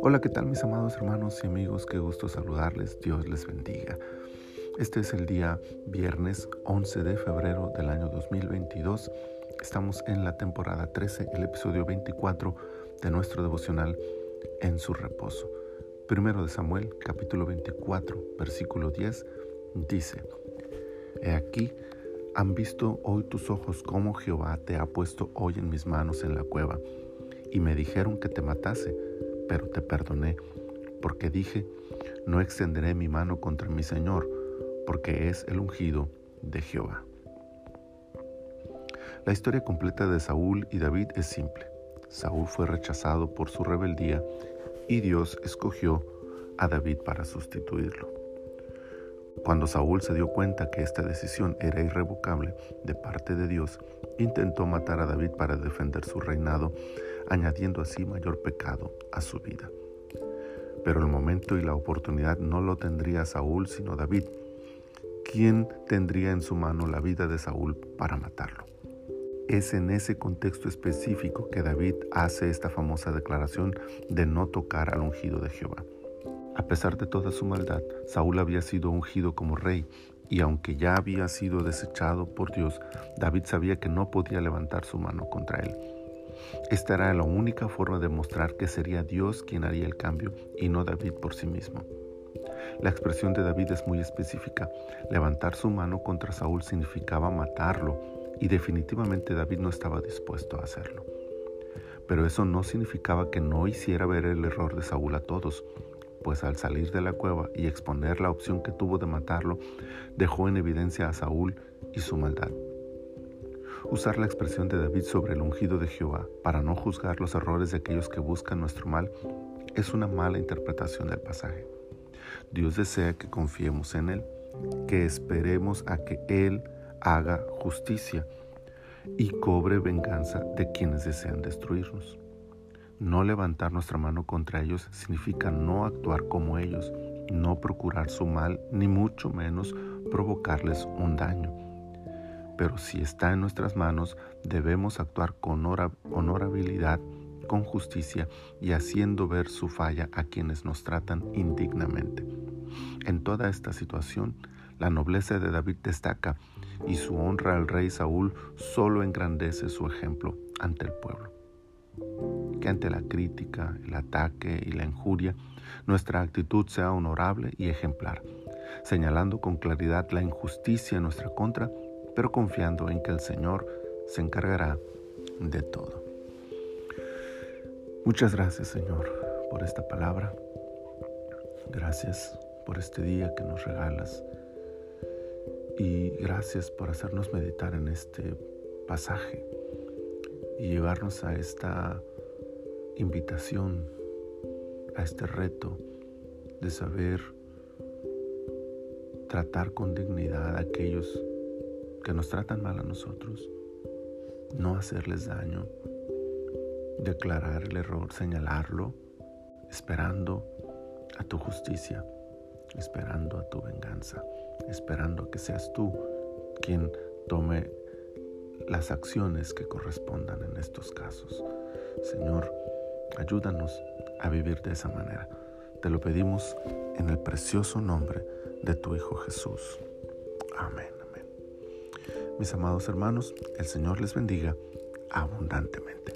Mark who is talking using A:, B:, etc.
A: Hola, ¿qué tal mis amados hermanos y amigos? Qué gusto saludarles. Dios les bendiga. Este es el día viernes 11 de febrero del año 2022. Estamos en la temporada 13, el episodio 24 de nuestro devocional En su reposo. Primero de Samuel, capítulo 24, versículo 10, dice, He aquí, han visto hoy tus ojos cómo Jehová te ha puesto hoy en mis manos en la cueva, y me dijeron que te matase pero te perdoné, porque dije, no extenderé mi mano contra mi Señor, porque es el ungido de Jehová. La historia completa de Saúl y David es simple. Saúl fue rechazado por su rebeldía y Dios escogió a David para sustituirlo. Cuando Saúl se dio cuenta que esta decisión era irrevocable de parte de Dios, intentó matar a David para defender su reinado añadiendo así mayor pecado a su vida. Pero el momento y la oportunidad no lo tendría Saúl sino David, quien tendría en su mano la vida de Saúl para matarlo. Es en ese contexto específico que David hace esta famosa declaración de no tocar al ungido de Jehová. A pesar de toda su maldad, Saúl había sido ungido como rey y aunque ya había sido desechado por Dios, David sabía que no podía levantar su mano contra él. Esta era la única forma de mostrar que sería Dios quien haría el cambio y no David por sí mismo. La expresión de David es muy específica. Levantar su mano contra Saúl significaba matarlo y definitivamente David no estaba dispuesto a hacerlo. Pero eso no significaba que no hiciera ver el error de Saúl a todos, pues al salir de la cueva y exponer la opción que tuvo de matarlo, dejó en evidencia a Saúl y su maldad. Usar la expresión de David sobre el ungido de Jehová para no juzgar los errores de aquellos que buscan nuestro mal es una mala interpretación del pasaje. Dios desea que confiemos en Él, que esperemos a que Él haga justicia y cobre venganza de quienes desean destruirnos. No levantar nuestra mano contra ellos significa no actuar como ellos, no procurar su mal, ni mucho menos provocarles un daño pero si está en nuestras manos, debemos actuar con honorabilidad, con justicia y haciendo ver su falla a quienes nos tratan indignamente. En toda esta situación, la nobleza de David destaca y su honra al rey Saúl solo engrandece su ejemplo ante el pueblo. Que ante la crítica, el ataque y la injuria, nuestra actitud sea honorable y ejemplar, señalando con claridad la injusticia en nuestra contra pero confiando en que el Señor se encargará de todo. Muchas gracias Señor por esta palabra. Gracias por este día que nos regalas. Y gracias por hacernos meditar en este pasaje y llevarnos a esta invitación, a este reto de saber tratar con dignidad a aquellos que nos tratan mal a nosotros, no hacerles daño, declarar el error, señalarlo, esperando a tu justicia, esperando a tu venganza, esperando que seas tú quien tome las acciones que correspondan en estos casos. Señor, ayúdanos a vivir de esa manera. Te lo pedimos en el precioso nombre de tu Hijo Jesús. Amén, amén. Mis amados hermanos, el Señor les bendiga abundantemente.